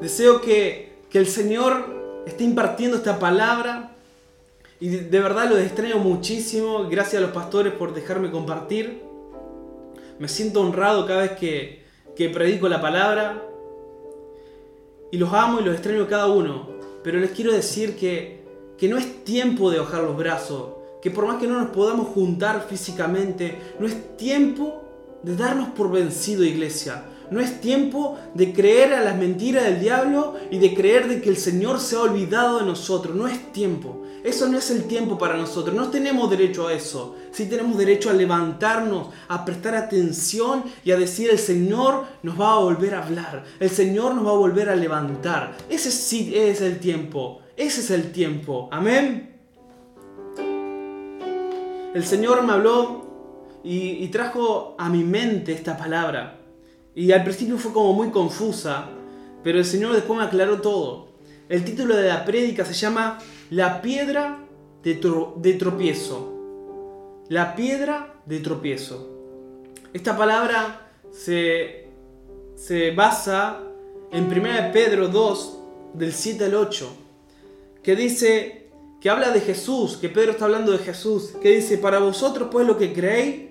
Deseo que, que el Señor esté impartiendo esta palabra y de, verdad lo extraño muchísimo. Gracias a los pastores por dejarme compartir. Me siento honrado cada vez que, que predico la palabra. Y los amo y los extraño cada uno. Pero les quiero decir que, que no es tiempo de bajar los brazos. Que por más que no nos podamos juntar físicamente, no es tiempo de darnos por vencido, iglesia. No es tiempo de creer a las mentiras del diablo y de creer de que el Señor se ha olvidado de nosotros. No es tiempo. Eso no es el tiempo para nosotros. No tenemos derecho a eso. Sí tenemos derecho a levantarnos, a prestar atención y a decir el Señor nos va a volver a hablar. El Señor nos va a volver a levantar. Ese sí es el tiempo. Ese es el tiempo. Amén. El Señor me habló y, y trajo a mi mente esta palabra. Y al principio fue como muy confusa, pero el Señor después me aclaró todo. El título de la prédica se llama La piedra de, tro- de tropiezo. La piedra de tropiezo. Esta palabra se, se basa en 1 Pedro 2, del 7 al 8, que dice, que habla de Jesús, que Pedro está hablando de Jesús, que dice, para vosotros pues lo que creéis,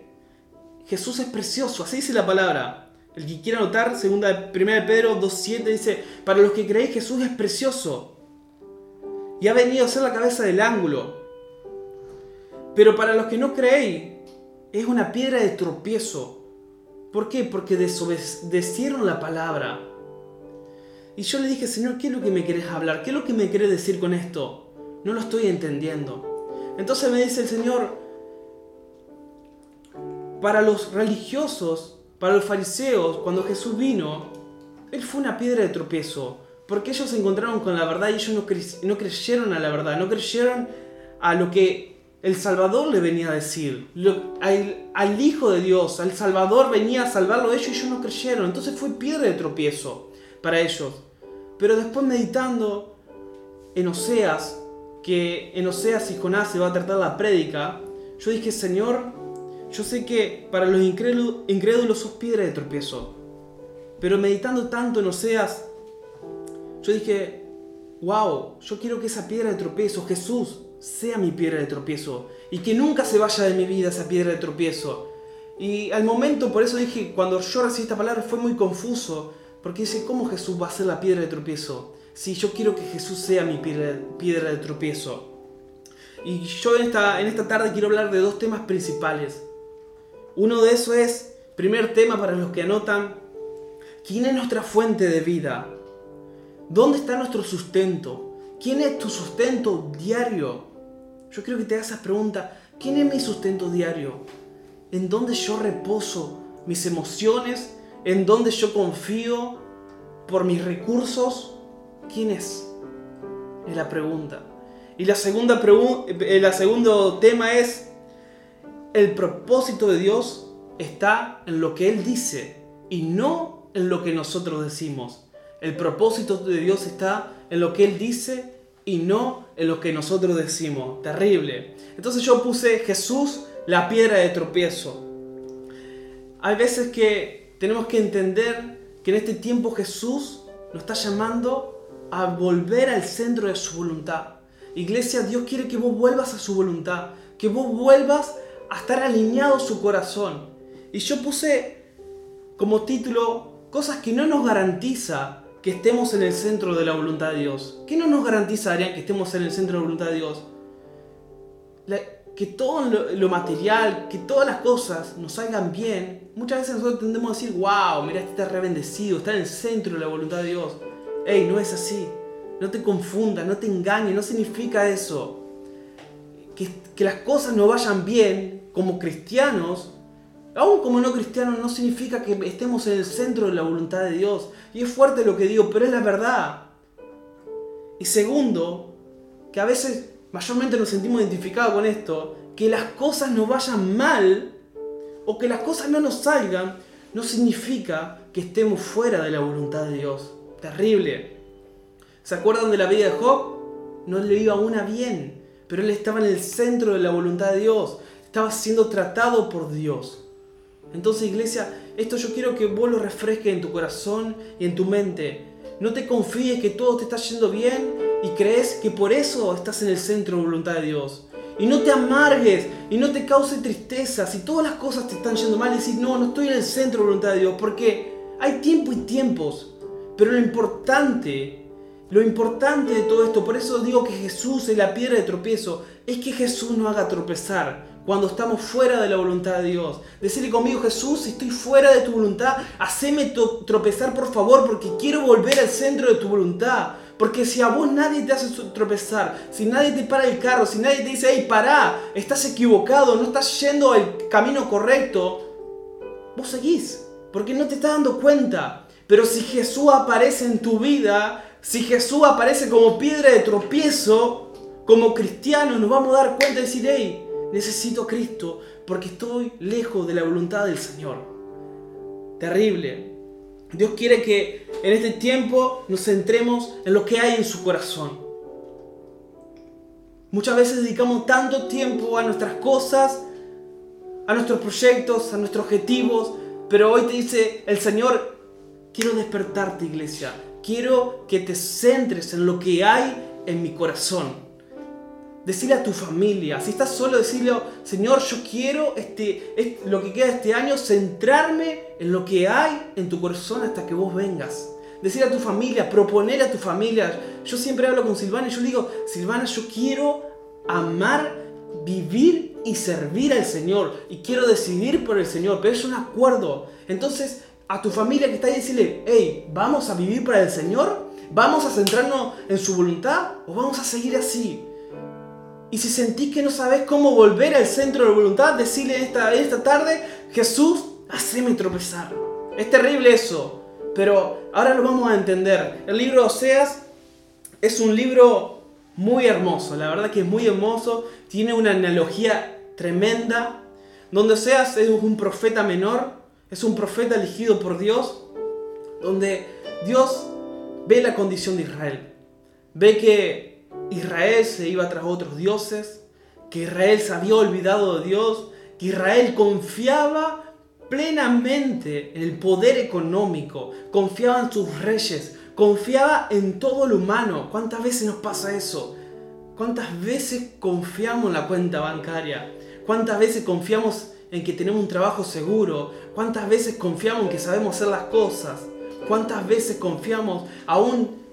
Jesús es precioso, así dice la palabra. El que quiera anotar, segunda de 1 Pedro 2.7 dice, para los que creéis Jesús es precioso y ha venido a ser la cabeza del ángulo. Pero para los que no creéis, es una piedra de tropiezo. ¿Por qué? Porque desobedecieron la palabra. Y yo le dije, Señor, ¿qué es lo que me querés hablar? ¿Qué es lo que me querés decir con esto? No lo estoy entendiendo. Entonces me dice el Señor, para los religiosos, para los fariseos, cuando Jesús vino, Él fue una piedra de tropiezo. Porque ellos se encontraron con la verdad y ellos no, cre no creyeron a la verdad, no creyeron a lo que el Salvador le venía a decir. Lo, al, al, Hijo de Dios, al Salvador venía a salvarlo de ellos y ellos no creyeron. Entonces fue piedra de tropiezo para ellos. Pero después meditando en Oseas, que en Oseas y Jonás se va a tratar la prédica, yo dije, Señor, yo sé que para los incrédulos, sos piedra de tropiezo. Pero meditando tanto en Oseas, yo dije, wow, yo quiero que esa piedra de tropiezo, Jesús, sea mi piedra de tropiezo. Y que nunca se vaya de mi vida esa piedra de tropiezo. Y al momento, por eso dije, cuando yo recibí esta palabra fue muy confuso. Porque dice, ¿cómo Jesús va a ser la piedra de tropiezo? Si yo quiero que Jesús sea mi piedra, piedra de tropiezo. Y yo en esta, en esta tarde quiero hablar de dos temas principales. Uno de esos es, primer tema para los que anotan, ¿quién es nuestra fuente de vida? ¿Dónde está nuestro sustento? ¿Quién es tu sustento diario? Yo quiero que te hagas pregunta. ¿Quién es mi sustento diario? ¿En dónde yo reposo mis emociones? ¿En dónde yo confío por mis recursos? ¿Quién es? Es la pregunta. Y la segunda pregunta, el segundo tema es, el propósito de Dios está en lo que Él dice y no en lo que nosotros decimos. El propósito de Dios está en lo que Él dice y no en lo que nosotros decimos. Terrible. Entonces yo puse Jesús la piedra de tropiezo. Hay veces que tenemos que entender que en este tiempo Jesús nos está llamando a volver al centro de su voluntad. Iglesia, Dios quiere que vos vuelvas a su voluntad, que vos vuelvas a estar alineado su corazón. Y yo puse como título cosas que no nos garantiza que estemos en el centro de la voluntad de Dios. ¿Qué no nos garantiza, Adrián, que estemos en el centro de la voluntad de Dios? La, que todo lo, lo, material, que todas las cosas nos salgan bien. Muchas veces nosotros tendemos a decir, wow, mira, este está re bendecido, está en el centro de la voluntad de Dios. Ey, no es así. No te confundas, no te engañes, no significa eso. Que, que las cosas no vayan bien como cristianos Aún como no cristianos no significa que estemos en el centro de la voluntad de Dios. Y es fuerte lo que digo, pero es la verdad. Y segundo, que a veces mayormente nos sentimos identificados con esto, que las cosas no vayan mal o que las cosas no nos salgan, no significa que estemos fuera de la voluntad de Dios. Terrible. ¿Se acuerdan de la vida de Job? No le iba una bien, pero él estaba en el centro de la voluntad de Dios. Estaba siendo tratado por Dios. Entonces, iglesia, esto yo quiero que vos lo refresques en tu corazón y en tu mente. no te confíes que todo te está yendo bien y crees que por eso estás en el centro de voluntad de Dios. Y no te amargues y no te cause tristeza si todas las cosas te están yendo mal y decís, no, no estoy en el centro de voluntad de Dios, porque hay tiempo y tiempos. Pero lo importante, lo importante de todo esto, por eso digo que Jesús es la piedra de tropiezo, es que Jesús nos haga tropezar cuando estamos fuera de la voluntad de Dios. Decirle conmigo, Jesús, si estoy fuera de tu voluntad, haceme tropezar por favor, porque quiero volver al centro de tu voluntad. Porque si a vos nadie te hace tropezar, si nadie te para el carro, si nadie te dice, hey, pará, estás equivocado, no estás yendo al camino correcto, vos seguís, porque no te estás dando cuenta. Pero si Jesús aparece en tu vida, si Jesús aparece como piedra de tropiezo, como cristiano, nos vamos a dar cuenta y decir, hey, necesito a Cristo porque estoy lejos de la voluntad del Señor. Terrible. Dios quiere que en este tiempo nos centremos en lo que hay en su corazón. Muchas veces dedicamos tanto tiempo a nuestras cosas, a nuestros proyectos, a nuestros objetivos, pero hoy te dice el Señor, quiero despertarte iglesia, quiero que te centres en lo que hay en mi corazón. Decirle a tu familia, si estás solo, decirle, Señor, yo quiero este, lo que queda este año, centrarme en lo que hay en tu corazón hasta que vos vengas. Decirle a tu familia, proponer a tu familia. Yo siempre hablo con Silvana y yo digo, Silvana, yo quiero amar, vivir y servir al Señor. Y quiero decidir por el Señor, pero es un acuerdo. Entonces, a tu familia que está ahí, decirle, hey, ¿vamos a vivir para el Señor? ¿Vamos a centrarnos en su voluntad o vamos a seguir así? Y si sentís que no sabes cómo volver al centro de la voluntad, decirle esta, esta tarde, Jesús, haceme tropezar. Es terrible eso, pero ahora lo vamos a entender. El libro de Oseas es un libro muy hermoso, la verdad que es muy hermoso, tiene una analogía tremenda, donde Oseas es un profeta menor, es un profeta elegido por Dios, donde Dios ve la condición de Israel, ve que Israel se iba tras otros dioses, que Israel se había olvidado de Dios, que Israel confiaba plenamente en el poder económico, confiaba en sus reyes, confiaba en todo lo humano. ¿Cuántas veces nos pasa eso? ¿Cuántas veces confiamos en la cuenta bancaria? ¿Cuántas veces confiamos en que tenemos un trabajo seguro? ¿Cuántas veces confiamos en que sabemos hacer las cosas? ¿Cuántas veces confiamos aún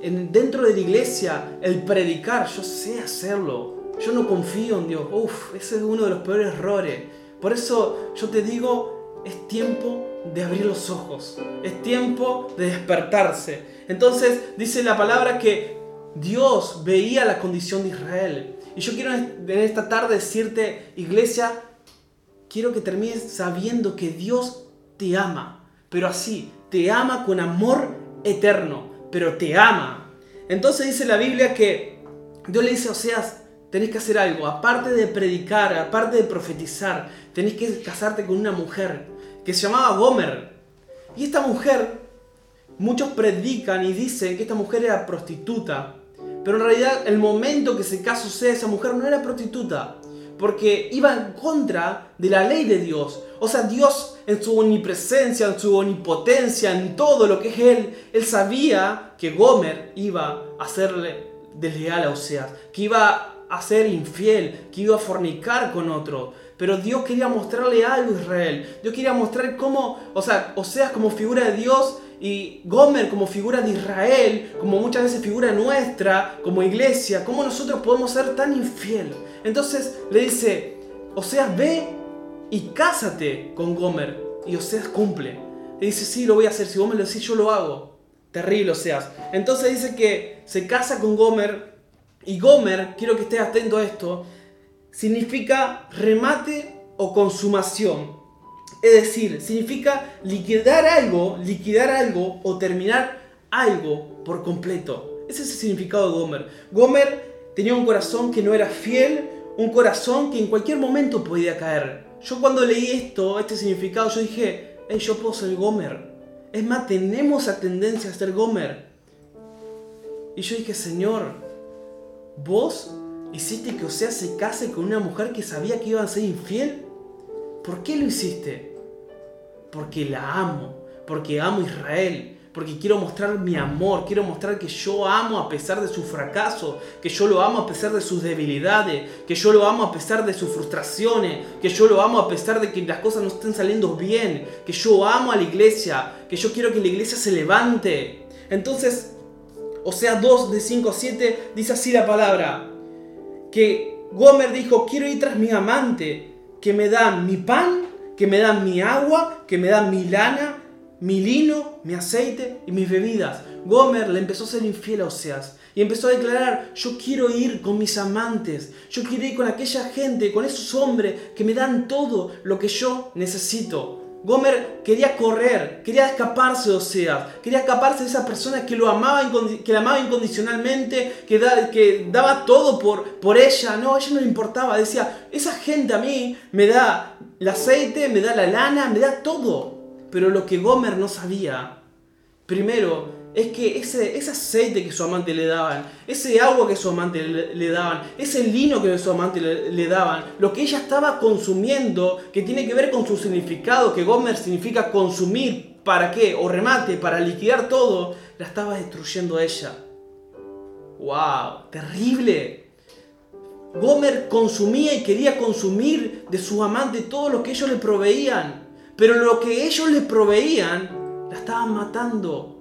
dentro de la iglesia, el predicar, yo sé hacerlo. Yo no confío en Dios. Uf, ese es uno de los peores errores. Por eso yo te digo, es tiempo de abrir los ojos. Es tiempo de despertarse. Entonces dice la palabra que Dios veía la condición de Israel. Y yo quiero en esta tarde decirte, iglesia, quiero que termines sabiendo que Dios te ama. Pero así, te ama con amor eterno pero te ama. Entonces dice la Biblia que Dios le dice a Oseas, tenés que hacer algo, aparte de predicar, aparte de profetizar, tenés que casarte con una mujer que se llamaba Gomer. Y esta mujer, muchos predican y dicen que esta mujer era prostituta, pero en realidad el momento que se casó Oseas, esa mujer no era prostituta, porque iba en contra de la ley de Dios. O sea, Dios en su omnipresencia, en su omnipotencia, en todo lo que es Él, Él sabía que Gomer iba a hacerle desleal a Oseas, que iba a ser infiel, que iba a fornicar con otro. Pero Dios quería mostrarle algo a Israel. Dios quería mostrar cómo, o sea, Oseas como figura de Dios y Gomer como figura de Israel, como muchas veces figura nuestra, como iglesia, cómo nosotros podemos ser tan infiel. Entonces le dice, Oseas, ve y cásate con Gomer. Y Oseas cumple. Y dice, sí, lo voy a hacer. Si vos me lo decís, yo lo hago. Terrible Oseas. Entonces dice que se casa con Gomer. Y Gomer, quiero que estés atento a esto, significa remate o consumación. Es decir, significa liquidar algo, liquidar algo o terminar algo por completo. Ese es el significado de Gomer. Gomer tenía un corazón que no era fiel, un corazón que en cualquier momento podía caer. Yo cuando leí esto, este significado, yo dije, hey, yo puedo ser Gomer. Es más, tenemos la tendencia a ser Gomer. Y yo dije, Señor, vos hiciste que Osea se case con una mujer que sabía que iba a ser infiel. ¿Por qué lo hiciste? Porque la amo, porque amo a Israel, porque quiero mostrar mi amor, quiero mostrar que yo amo a pesar de su fracaso, que yo lo amo a pesar de sus debilidades, que yo lo amo a pesar de sus frustraciones, que yo lo amo a pesar de que las cosas no estén saliendo bien, que yo amo a la iglesia, que yo quiero que la iglesia se levante. Entonces, o sea, 2 de 5 a 7 dice así la palabra, que Gomer dijo, quiero ir tras mi amante, que me da mi pan, que me da mi agua, que me da mi lana, mi lino, mi aceite y mis bebidas. Gomer le empezó a ser infiel a Oseas y empezó a declarar, yo quiero ir con mis amantes, yo quiero ir con aquella gente, con esos hombres que me dan todo lo que yo necesito. Gomer quería correr, quería escaparse de Oseas, quería escaparse de esa persona que lo amaba, que la amaba incondicionalmente, que, que daba todo por, por ella. No, a ella no le importaba. Decía, esa gente a mí me da el aceite, me da la lana, me da todo. Pero lo que Gomer no sabía, primero, es que ese, ese aceite que su amante le daban, ese agua que su amante le, daban, ese lino que su amante le, daban, lo que ella estaba consumiendo, que tiene que ver con su significado, que Gomer significa consumir, ¿para qué? O remate, para liquidar todo, la estaba destruyendo a ella. ¡Wow! ¡Terrible! Gomer consumía y quería consumir de su amante todo lo que ellos le proveían. Pero lo que ellos le proveían, la estaban matando.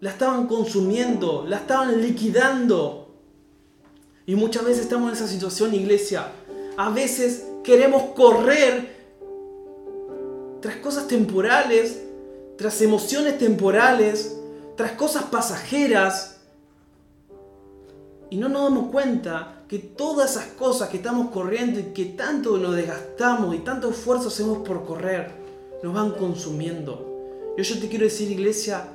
La estaban consumiendo, la estaban liquidando. Y muchas veces estamos en esa situación, iglesia. A veces queremos correr tras cosas temporales, tras emociones temporales, tras cosas pasajeras. Y no nos damos cuenta que todas esas cosas que estamos corriendo y que tanto nos desgastamos y tanto esfuerzo hacemos por correr, nos van consumiendo. Yo, yo te quiero decir, iglesia,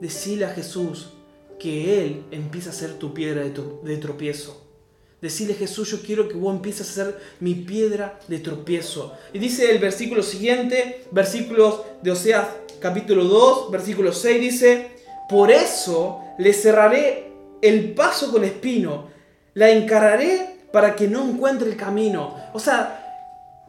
decirle a Jesús que Él empieza a ser tu piedra de, tropiezo. Decirle Jesús, yo quiero que vos empieces a ser mi piedra de tropiezo. Y dice el versículo siguiente, versículos de Oseas capítulo 2, versículo 6, dice, por eso le cerraré el paso con espino la encararé para que no encuentre el camino. O sea,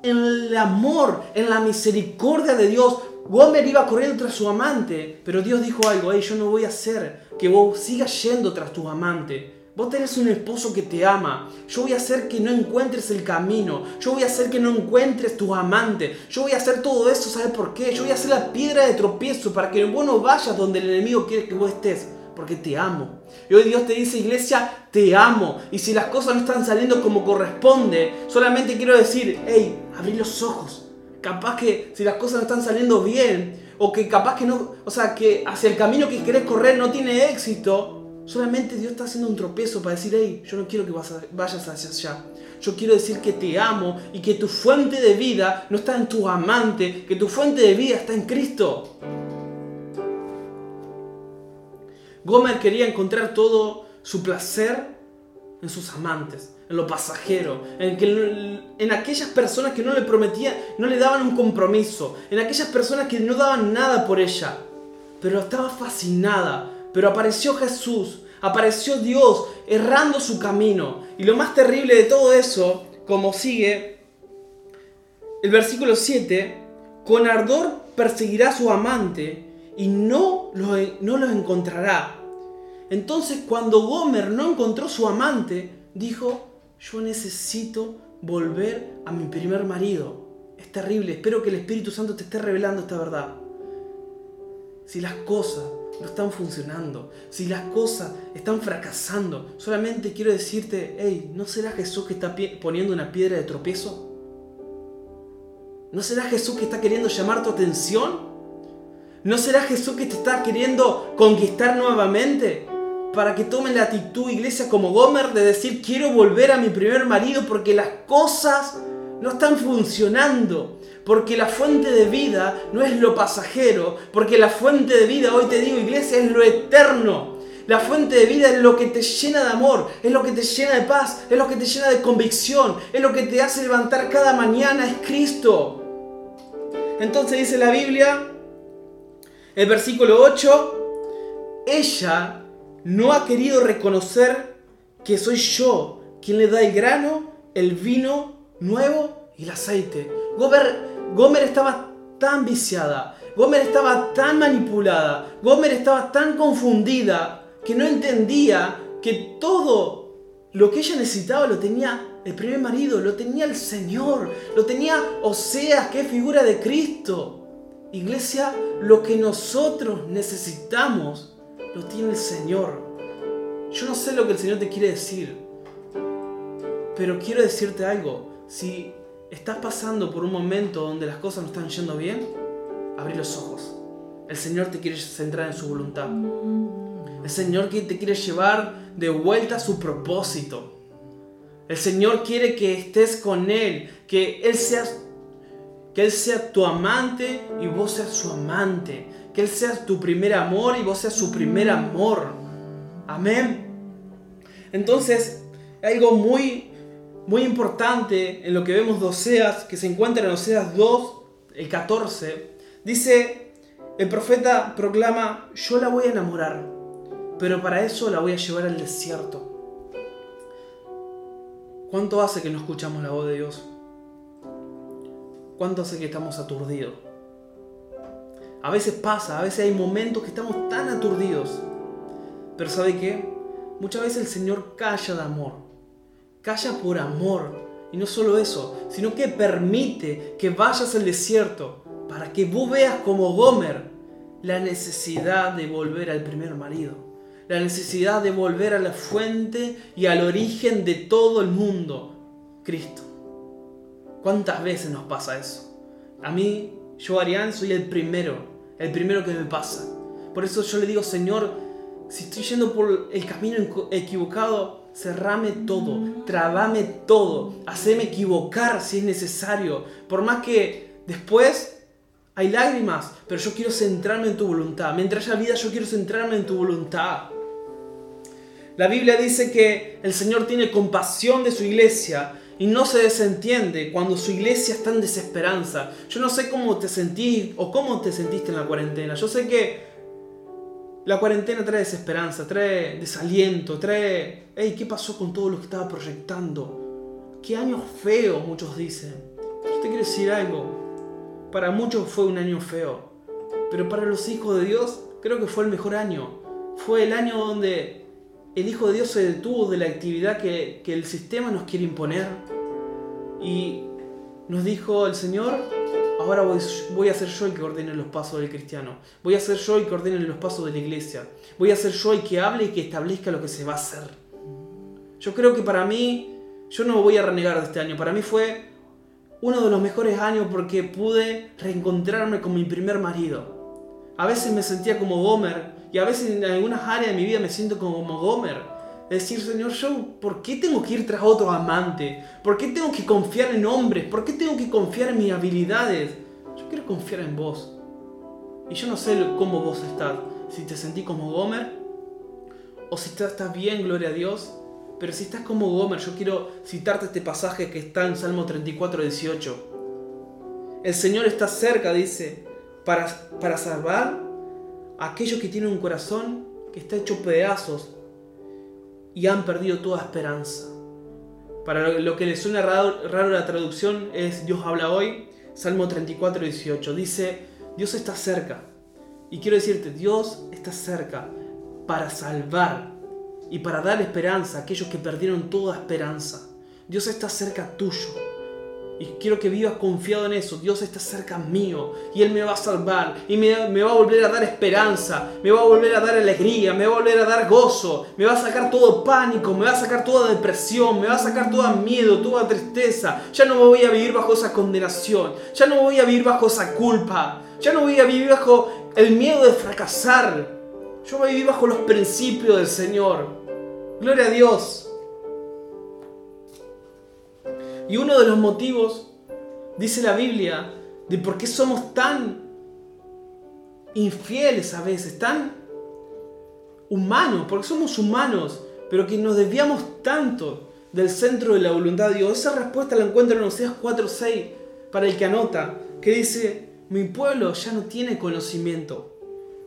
en el amor, en la misericordia de Dios, Gomer iba corriendo tras su amante, pero Dios dijo algo, hey, yo no voy a hacer que vos sigas yendo tras tu amante. Vos tenés un esposo que te ama. Yo voy a hacer que no encuentres el camino. Yo voy a hacer que no encuentres tu amante. Yo voy a hacer todo eso, ¿sabes por qué? Yo voy a hacer la piedra de tropiezo para que vos no vayas donde el enemigo quiere que vos estés porque te amo. Y hoy Dios te dice, iglesia, te amo. Y si las cosas no están saliendo como corresponde, solamente quiero decir, hey, abrí los ojos. Capaz que si las cosas no están saliendo bien, o que capaz que no, o sea, que hacia el camino que querés correr no tiene éxito, solamente Dios está haciendo un tropiezo para decir, hey, yo no quiero que vayas hacia allá. Yo quiero decir que te amo y que tu fuente de vida no está en tu amante, que tu fuente de vida está en Cristo. Gomer quería encontrar todo su placer en sus amantes, en lo pasajero, en, que, en aquellas personas que no le prometían, no le daban un compromiso, en aquellas personas que no daban nada por ella. Pero estaba fascinada. Pero apareció Jesús, apareció Dios errando su camino. Y lo más terrible de todo eso, como sigue el versículo 7, con ardor perseguirá a su amante y no los, no los encontrará. Entonces cuando Gomer no encontró su amante, dijo, yo necesito volver a mi primer marido. Es terrible, espero que el Espíritu Santo te esté revelando esta verdad. Si las cosas no están funcionando, si las cosas están fracasando, solamente quiero decirte, hey, ¿no será Jesús que está poniendo una piedra de tropiezo? ¿No será Jesús que está queriendo llamar tu atención? ¿No será Jesús que te está queriendo conquistar nuevamente? Para que tomen la actitud, iglesia, como Gomer, de decir quiero volver a mi primer marido porque las cosas no están funcionando. Porque la fuente de vida no es lo pasajero. Porque la fuente de vida, hoy te digo, iglesia, es lo eterno. La fuente de vida es lo que te llena de amor, es lo que te llena de paz, es lo que te llena de convicción, es lo que te hace levantar cada mañana, es Cristo. Entonces dice la Biblia, el versículo 8, ella no ha querido reconocer que soy yo quien le da el grano, el vino nuevo y el aceite. Gomer, Gomer estaba tan viciada, Gomer estaba tan manipulada, Gomer estaba tan confundida que no entendía que todo lo que ella necesitaba lo tenía el primer marido, lo tenía el Señor, lo tenía Oseas, que figura de Cristo. Iglesia, lo que nosotros necesitamos lo tiene el Señor. Yo no sé lo que el Señor te quiere decir, pero quiero decirte algo. Si estás pasando por un momento donde las cosas no están yendo bien, abrí los ojos. El Señor te quiere centrar en su voluntad. El Señor te quiere llevar de vuelta a su propósito. El Señor quiere que estés con Él, que Él sea, que Él sea tu amante y vos seas su amante. Que Él sea tu primer amor y vos seas su primer amor. Amén. Entonces, algo muy, muy importante en lo que vemos de Oseas, que se encuentra en Oseas 2, el 14, dice, el profeta proclama, yo la voy a enamorar, pero para eso la voy a llevar al desierto. ¿Cuánto hace que no escuchamos la voz de Dios? ¿Cuánto hace que estamos aturdidos? A veces pasa, a veces hay momentos que estamos tan aturdidos. Pero ¿sabe qué? Muchas veces el Señor calla de amor. Calla por amor. Y no solo eso, sino que permite que vayas al desierto para que vos veas como Gomer la necesidad de volver al primer marido la necesidad de volver a la fuente y al origen de todo el mundo, Cristo. ¿Cuántas veces nos pasa eso? A mí, yo Arián, soy el primero, el primero que me pasa. Por eso yo le digo, Señor, si estoy yendo por el camino equivocado, cerrame todo, trabame todo, haceme equivocar si es necesario. Por más que después hay lágrimas, pero yo quiero centrarme en tu voluntad. Mientras haya vida, yo quiero centrarme en tu voluntad. La Biblia dice que el Señor tiene compasión de su iglesia y no se desentiende cuando su iglesia está en desesperanza. Yo no sé cómo te sentís o cómo te sentiste en la cuarentena. Yo sé que la cuarentena trae desesperanza, trae desaliento, trae, hey, ¿qué pasó con todo lo que estaba proyectando? Qué año feo, muchos dicen. Yo te quiero decir algo. Para muchos fue un año feo, pero para los hijos de Dios creo que fue el mejor año. Fue el año donde el Hijo de Dios se detuvo de la actividad que, el sistema nos quiere imponer y nos dijo el Señor, ahora voy, a ser yo el que ordene los pasos del cristiano, voy a ser yo el que ordene los pasos de la iglesia, voy a ser yo el que hable y que establezca lo que se va a hacer. Yo creo que para mí, yo no voy a renegar de este año, para mí fue uno de los mejores años porque pude reencontrarme con mi primer marido. A veces me sentía como Gomer, y a veces en algunas áreas de mi vida me siento como Gomer. Decir, Señor, yo, ¿por qué tengo que ir tras otro amante? ¿Por qué tengo que confiar en hombres? ¿Por qué tengo que confiar en mis habilidades? Yo quiero confiar en vos. Y yo no sé cómo vos estás. Si te sentís como Gomer o si estás bien, gloria a Dios. Pero si estás como Gomer, yo quiero citarte este pasaje que está en Salmo 34, 18. El Señor está cerca, dice, para, para salvar aquellos que tienen un corazón que está hecho pedazos y han perdido toda esperanza. Para lo que les suena raro, la traducción es Dios habla hoy, Salmo 34, 18. Dice, Dios está cerca. Y quiero decirte, Dios está cerca para salvar y para dar esperanza a aquellos que perdieron toda esperanza. Dios está cerca tuyo. Y quiero que vivas confiado en eso. Dios está cerca mío y Él me va a salvar y me, va a volver a dar esperanza, me va a volver a dar alegría, me va a volver a dar gozo, me va a sacar todo pánico, me va a sacar toda depresión, me va a sacar todo miedo, toda tristeza. Ya no me voy a vivir bajo esa condenación, ya no voy a vivir bajo esa culpa, ya no voy a vivir bajo el miedo de fracasar. Yo voy a vivir bajo los principios del Señor. Gloria a Dios. Y uno de los motivos, dice la Biblia, de por qué somos tan infieles a veces, tan humanos, porque somos humanos, pero que nos desviamos tanto del centro de la voluntad de Dios. Esa respuesta la encuentro en Oseas 4:6 para el que anota, que dice, mi pueblo ya no tiene conocimiento.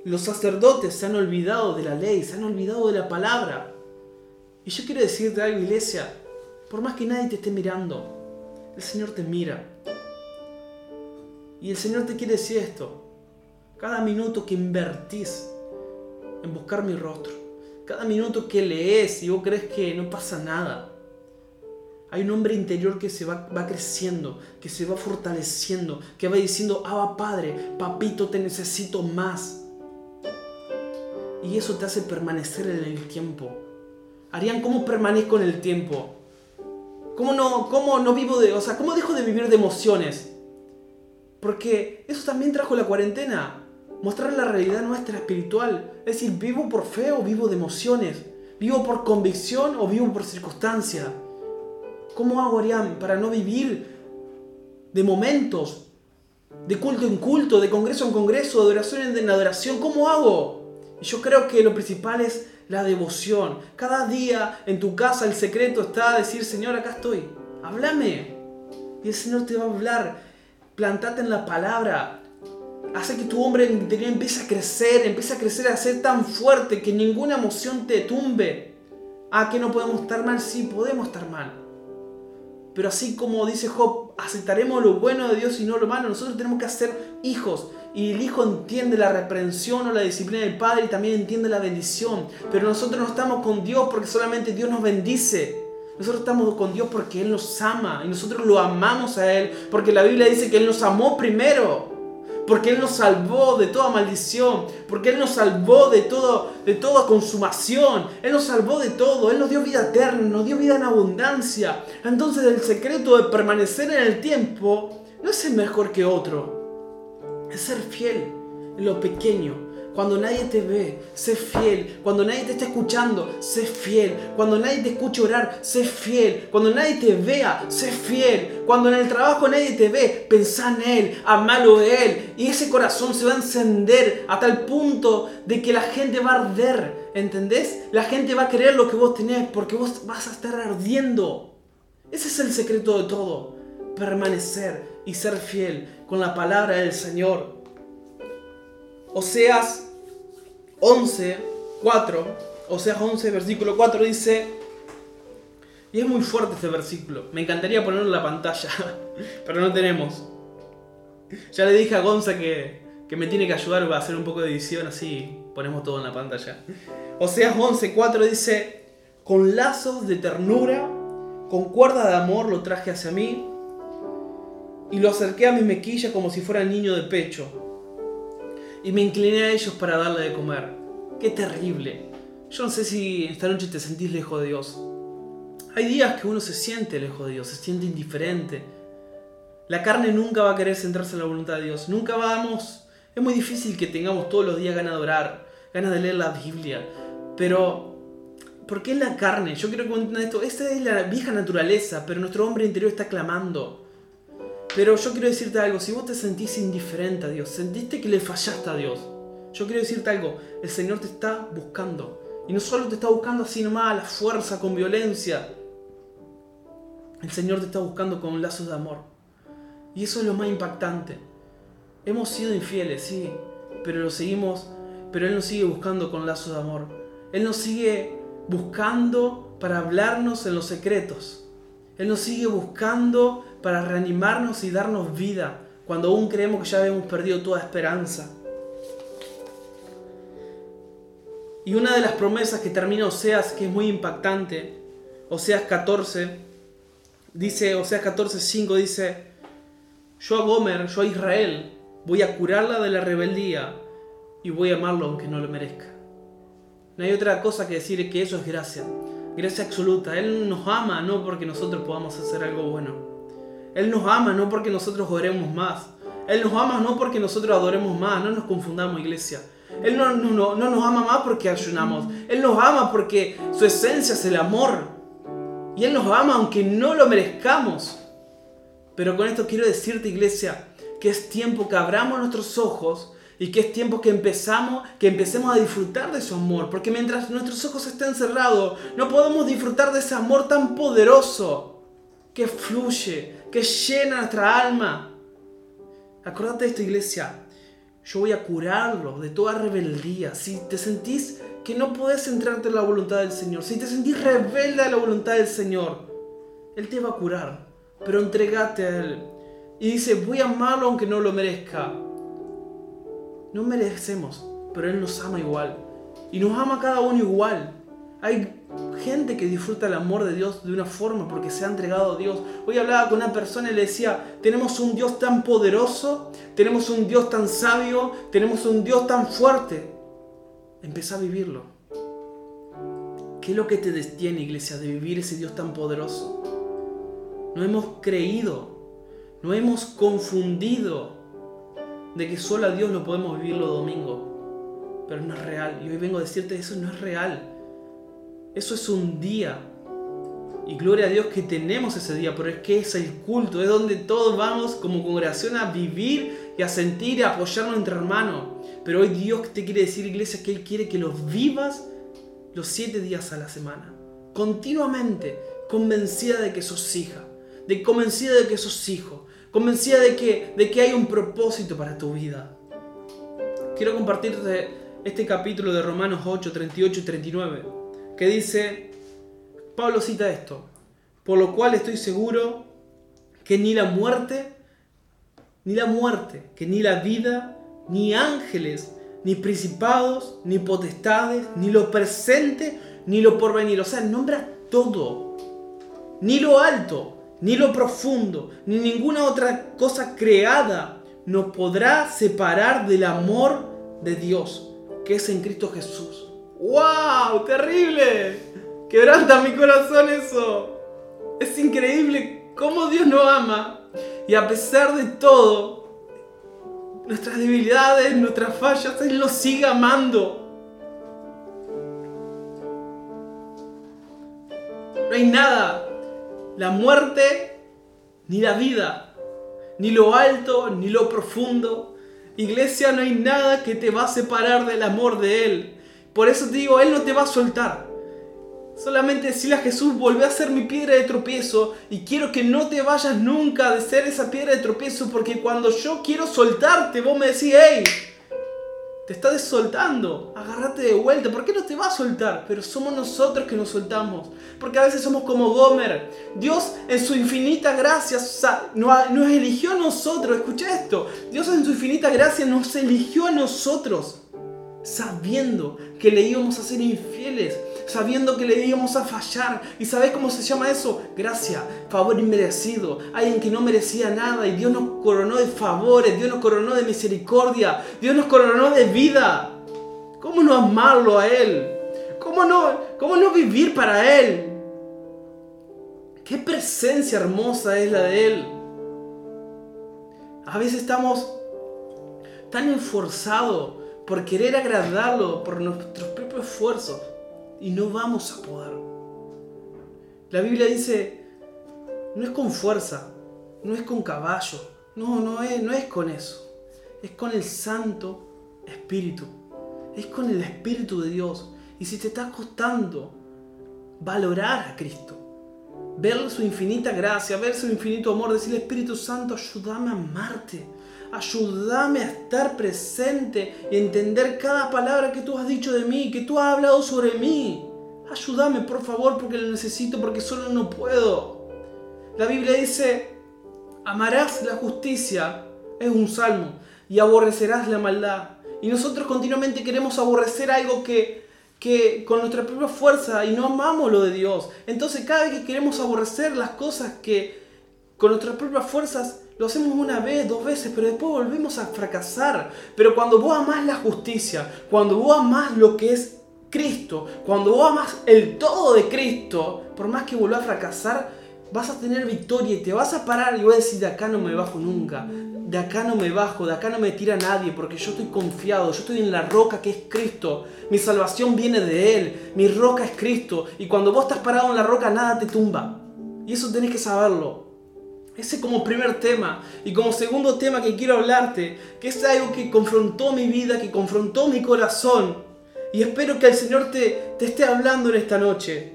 Los sacerdotes se han olvidado de la ley, se han olvidado de la palabra. Y yo quiero decirte algo, iglesia, por más que nadie te esté mirando, el Señor te mira. Y el Señor te quiere decir esto. cada minuto que invertís en buscar mi rostro, cada minuto que lees y vos crees que no pasa nada, hay un hombre interior que se va, va, creciendo, que se va fortaleciendo, que va diciendo, ah, Padre, papito, te necesito más. Y eso te hace permanecer en el tiempo. Arián, ¿cómo permanezco en el tiempo? ¿Cómo no, cómo no vivo de, o sea, cómo dejo de vivir de emociones? Porque eso también trajo la cuarentena. Mostrar la realidad nuestra espiritual. Es decir, vivo por fe o vivo de emociones. Vivo por convicción o vivo por circunstancia. ¿Cómo hago, Arián, para no vivir de momentos, de culto en culto, de congreso en congreso, de oración en adoración? ¿Cómo hago? Yo creo que lo principal es la devoción. Cada día en tu casa el secreto está a decir, Señor, acá estoy, háblame. Y el Señor te va a hablar. Plantate en la palabra. Hace que tu hombre interior empiece a crecer, empiece a crecer, a ser tan fuerte que ninguna emoción te tumbe. Ah, que no podemos estar mal, sí, podemos estar mal. Pero así como dice Job, aceptaremos lo bueno de Dios y no lo malo, nosotros tenemos que ser hijos. Y el hijo entiende la reprensión o la disciplina del padre y también entiende la bendición. Pero nosotros no estamos con Dios porque solamente Dios nos bendice. Nosotros estamos con Dios porque Él nos ama y nosotros lo amamos a Él. Porque la Biblia dice que Él nos amó primero porque Él nos salvó de toda maldición, porque Él nos salvó de, todo, de toda consumación, Él nos salvó de todo, Él nos dio vida eterna, nos dio vida en abundancia. Entonces el secreto de permanecer en el tiempo no es ser mejor que otro, es ser fiel en lo pequeño, cuando nadie te ve, sé fiel. Cuando nadie te está escuchando, sé fiel. Cuando nadie te escucha orar, sé fiel. Cuando nadie te vea, sé fiel. Cuando en el trabajo nadie te ve, pensá en Él, amalo de Él. Y ese corazón se va a encender a tal punto de que la gente va a arder. ¿Entendés? La gente va a querer lo que vos tenés porque vos vas a estar ardiendo. Ese es el secreto de todo. Permanecer y ser fiel con la palabra del Señor. Oseas 11, 4, Oseas 11, versículo 4 dice, y es muy fuerte este versículo, me encantaría ponerlo en la pantalla, pero no tenemos. Ya le dije a Gonza que, que me tiene que ayudar a hacer un poco de edición, así ponemos todo en la pantalla. Oseas 11, 4 dice, con lazos de ternura, con cuerda de amor lo traje hacia mí, y lo acerqué a mi mequilla como si fuera niño de pecho y me incliné a ellos para darle de comer. Qué terrible. Yo no sé si esta noche te sentís lejos de Dios. Hay días que uno se siente lejos de Dios, se siente indiferente. La carne nunca va a querer centrarse en la voluntad de Dios. Nunca vamos. Es muy difícil que tengamos todos los días ganas de orar, ganas de leer la Biblia. Pero, ¿por qué la carne? Yo quiero que entiendan esto. Esta es la vieja naturaleza, pero nuestro hombre interior está clamando. Pero yo quiero decirte algo, si vos te sentís indiferente a Dios, sentiste que le fallaste a Dios, yo quiero decirte algo, el Señor te está buscando. Y no solo te está buscando así nomás a la fuerza, con violencia. El Señor te está buscando con lazos de amor. Y eso es lo más impactante. Hemos sido infieles, sí, pero lo seguimos, pero Él nos sigue buscando con lazos de amor. Él nos sigue buscando para hablarnos en los secretos. Él nos sigue buscando para reanimarnos y darnos vida cuando aún creemos que ya habíamos perdido toda esperanza. Y una de las promesas que termina Oseas, que es muy impactante, Oseas 14, dice, Oseas 14, 5 dice, yo a Gomer, yo a Israel, voy a curarla de la rebeldía y voy a amarlo aunque no lo merezca. No hay otra cosa que decir que eso es gracia, gracia absoluta. Él nos ama no porque nosotros podamos hacer algo bueno. Él nos ama no porque nosotros oremos más. Él nos ama no porque nosotros adoremos más. No nos confundamos, iglesia. Él no, no, no nos ama más porque ayunamos. Él nos ama porque su esencia es el amor. Y Él nos ama aunque no lo merezcamos. Pero con esto quiero decirte, iglesia, que es tiempo que abramos nuestros ojos y que es tiempo que empezamos, que empecemos a disfrutar de su amor, porque mientras nuestros ojos estén cerrados, no podemos disfrutar de ese amor tan poderoso que fluye, que llena nuestra alma. Acordate de esta iglesia. Yo voy a curarlo de toda rebeldía. Si te sentís que no puedes centrarte en la voluntad del Señor, si te sentís rebelde a la voluntad del Señor, Él te va a curar. Pero entregate a Él. Y dice, voy a amarlo aunque no lo merezca. no merecemos, pero Él nos ama igual. Y nos ama cada uno igual. Hay gente que disfruta el amor de Dios de una forma porque se ha entregado a Dios. Hoy hablaba con una persona y le decía, tenemos un Dios tan poderoso, tenemos un Dios tan sabio, tenemos un Dios tan fuerte. Empieza a vivirlo. ¿Qué es lo que te detiene, iglesia, de vivir ese Dios tan poderoso? No hemos creído, no hemos confundido de que solo a Dios lo podemos vivir los domingos. Pero no es real. Y hoy vengo a decirte eso no es real. Eso es un día. Y gloria a Dios que tenemos ese día, pero es que es el culto, es donde todos vamos como congregación a vivir y a sentir y a apoyarnos entre hermanos. Pero hoy Dios te quiere decir, iglesia, que Él quiere que los vivas los siete días a la semana. Continuamente, convencida de que sos hija, de convencida de que sos hijo, convencida de que, de que hay un propósito para tu vida. Quiero compartirte este capítulo de Romanos 8, 38 y 39, que dice, Pablo cita esto, por lo cual estoy seguro que ni la muerte, ni la muerte, que ni la vida, ni ángeles, ni principados, ni potestades, ni lo presente, ni lo porvenir. O sea, nombra todo. Ni lo alto, ni lo profundo, ni ninguna otra cosa creada nos podrá separar del amor de Dios, que es en Cristo Jesús. ¡Wow! ¡Terrible! Quebranta mi corazón eso. Es increíble cómo Dios nos ama y a pesar de todo, nuestras debilidades, nuestras fallas, Él nos sigue amando. No hay nada, la muerte, ni la vida, ni lo alto, ni lo profundo. Iglesia, no hay nada que te va a separar del amor de Él. Por eso te digo, Él no te va a soltar. Solamente decirle a Jesús, volvé a ser mi piedra de tropiezo y quiero que no te vayas nunca de ser esa piedra de tropiezo porque cuando yo quiero soltarte, vos me decís, hey, te estás soltando, agárrate de vuelta, ¿por qué no te va a soltar? Pero somos nosotros que nos soltamos, porque a veces somos como Gomer. Dios en su infinita gracia nos eligió a nosotros, escucha esto, Dios en su infinita gracia nos eligió a nosotros, sabiendo que le íbamos a ser infieles sabiendo que le íbamos a fallar. ¿Y sabes cómo se llama eso? Gracia, favor inmerecido. Alguien que no merecía nada y Dios nos coronó de favores, Dios nos coronó de misericordia, Dios nos coronó de vida. ¿Cómo no amarlo a Él? ¿Cómo no, cómo no vivir para Él? Qué presencia hermosa es la de Él. A veces estamos tan esforzados por querer agradarlo, por nuestros propios esfuerzos y no vamos a poder. La Biblia dice, no es con fuerza, no es con caballo, no, no es, no es con eso. Es con el Santo Espíritu. Es con el Espíritu de Dios. Y si te está costando valorar a Cristo, ver su infinita gracia, ver su infinito amor, decirle Espíritu Santo, ayúdame a amarte Ayúdame a estar presente y entender cada palabra que tú has dicho de mí, que tú has hablado sobre mí. Ayúdame, por favor, porque lo necesito, porque solo no puedo. La Biblia dice, amarás la justicia, es un salmo, y aborrecerás la maldad. Y nosotros continuamente queremos aborrecer algo que, que con nuestra propia fuerza y no amamos lo de Dios. Entonces cada vez que queremos aborrecer las cosas que con nuestras propias fuerzas lo hacemos una vez, dos veces, pero después volvemos a fracasar. Pero cuando vos amás la justicia, cuando vos amás lo que es Cristo, cuando vos amás el todo de Cristo, por más que vuelva a fracasar, vas a tener victoria y te vas a parar y vas a decir, de acá no me bajo nunca, de acá no me bajo, de acá no me tira nadie, porque yo estoy confiado, yo estoy en la roca que es Cristo, mi salvación viene de Él, mi roca es Cristo, y cuando vos estás parado en la roca nada te tumba. Y eso tenés que saberlo. Ese como primer tema. Y como segundo tema que quiero hablarte, que es algo que confrontó mi vida, que confrontó mi corazón. Y espero que el Señor te, te esté hablando en esta noche.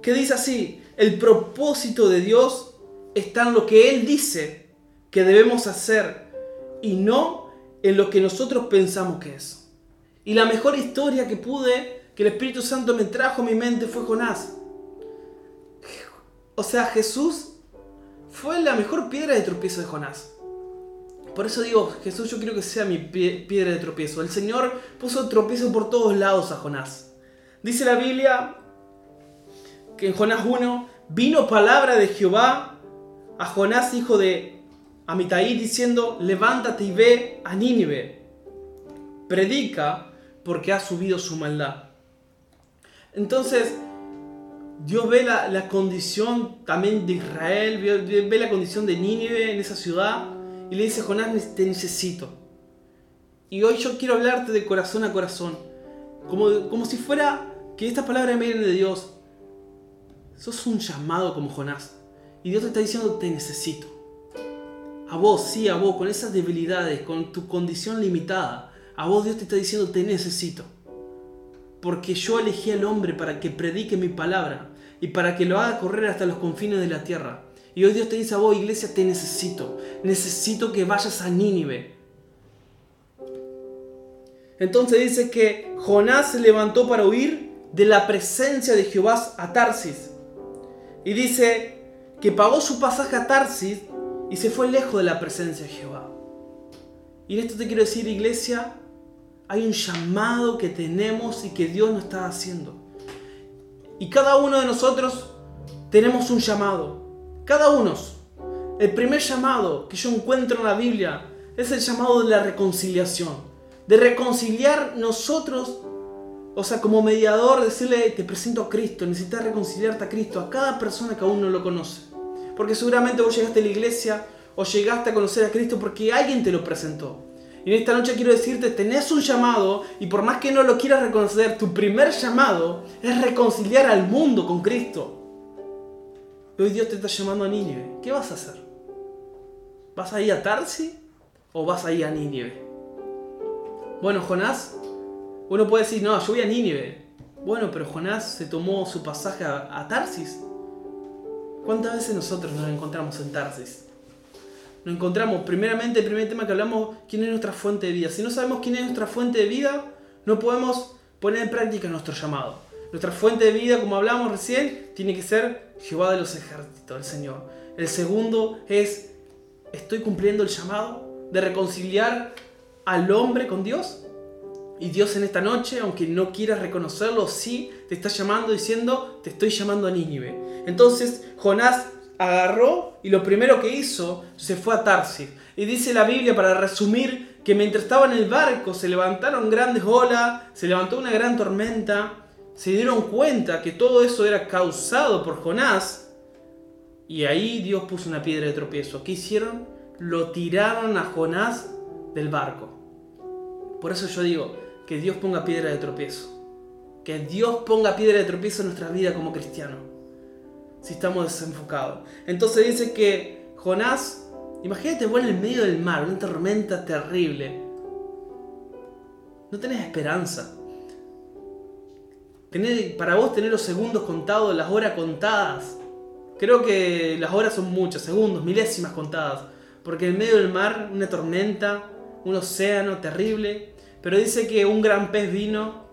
Que dice así, el propósito de Dios está en lo que Él dice que debemos hacer y no en lo que nosotros pensamos que es. Y la mejor historia que pude, que el Espíritu Santo me trajo a mi mente fue Jonás. O sea, Jesús fue la mejor piedra de tropiezo de Jonás. Por eso digo, Jesús, yo quiero que sea mi piedra de tropiezo. El Señor puso tropiezo por todos lados a Jonás. Dice la Biblia que en Jonás 1 vino palabra de Jehová a Jonás, hijo de Amitai, diciendo, levántate y ve a Nínive. Predica porque ha subido su maldad. Entonces, Dios ve la, condición también de Israel, ve, la condición de Nínive en esa ciudad y le dice, Jonás, te necesito. Y hoy yo quiero hablarte de corazón a corazón, como, como si fuera que estas palabras vienen de Dios. Sos un llamado como Jonás. Y Dios te está diciendo, te necesito. A vos, sí, a vos, con esas debilidades, con tu condición limitada. A vos Dios te está diciendo, te necesito. Porque yo elegí al hombre para que predique mi palabra y para que lo haga correr hasta los confines de la tierra. Y hoy Dios te dice a vos, iglesia, te necesito. Necesito que vayas a Nínive. Entonces dice que Jonás se levantó para huir de la presencia de Jehová a Tarsis. Y dice que pagó su pasaje a Tarsis y se fue lejos de la presencia de Jehová. Y en esto te quiero decir, iglesia, hay un llamado que tenemos y que Dios nos está haciendo. Y cada uno de nosotros tenemos un llamado. Cada uno. El primer llamado que yo encuentro en la Biblia es el llamado de la reconciliación. De reconciliar nosotros, o sea, como mediador, decirle, te presento a Cristo, necesitas reconciliarte a Cristo, a cada persona que aún no lo conoce. Porque seguramente vos llegaste a la iglesia o llegaste a conocer a Cristo porque alguien te lo presentó. Y en esta noche quiero decirte, tenés un llamado y por más que no lo quieras reconocer, tu primer llamado es reconciliar al mundo con Cristo. Hoy Dios te está llamando a Nínive. ¿Qué vas a hacer? ¿Vas a ir a Tarsi o vas a ir a Nínive? Bueno, Jonás, uno puede decir, no, yo voy a Nínive. Bueno, pero Jonás se tomó su pasaje a, Tarsis. ¿Cuántas veces nosotros nos encontramos en Tarsis? Nos encontramos, primeramente, el primer tema que hablamos, quién es nuestra fuente de vida. Si no sabemos quién es nuestra fuente de vida, no podemos poner en práctica nuestro llamado. Nuestra fuente de vida, como hablamos recién, tiene que ser Jehová de los ejércitos, el Señor. El segundo es, estoy cumpliendo el llamado de reconciliar al hombre con Dios. Y Dios en esta noche, aunque no quieras reconocerlo, sí te está llamando diciendo, te estoy llamando a Nínive. Entonces Jonás agarró y lo primero que hizo se fue a Tarsis. Y dice la Biblia, para resumir, que mientras estaba en el barco se levantaron grandes olas, se levantó una gran tormenta, se dieron cuenta que todo eso era causado por Jonás. Y ahí Dios puso una piedra de tropiezo. ¿Qué hicieron? Lo tiraron a Jonás del barco. Por eso yo digo, que Dios ponga piedra de tropiezo. Que Dios ponga piedra de tropiezo en nuestra vida como cristiano. Si estamos desenfocados. Entonces dice que Jonás, imagínate vos en el medio del mar, una tormenta terrible. No tenés esperanza. para vos tener los segundos contados, las horas contadas. Creo que las horas son muchas, segundos, milésimas contadas. Porque en medio del mar, una tormenta, un océano terrible. Pero dice que un gran pez vino,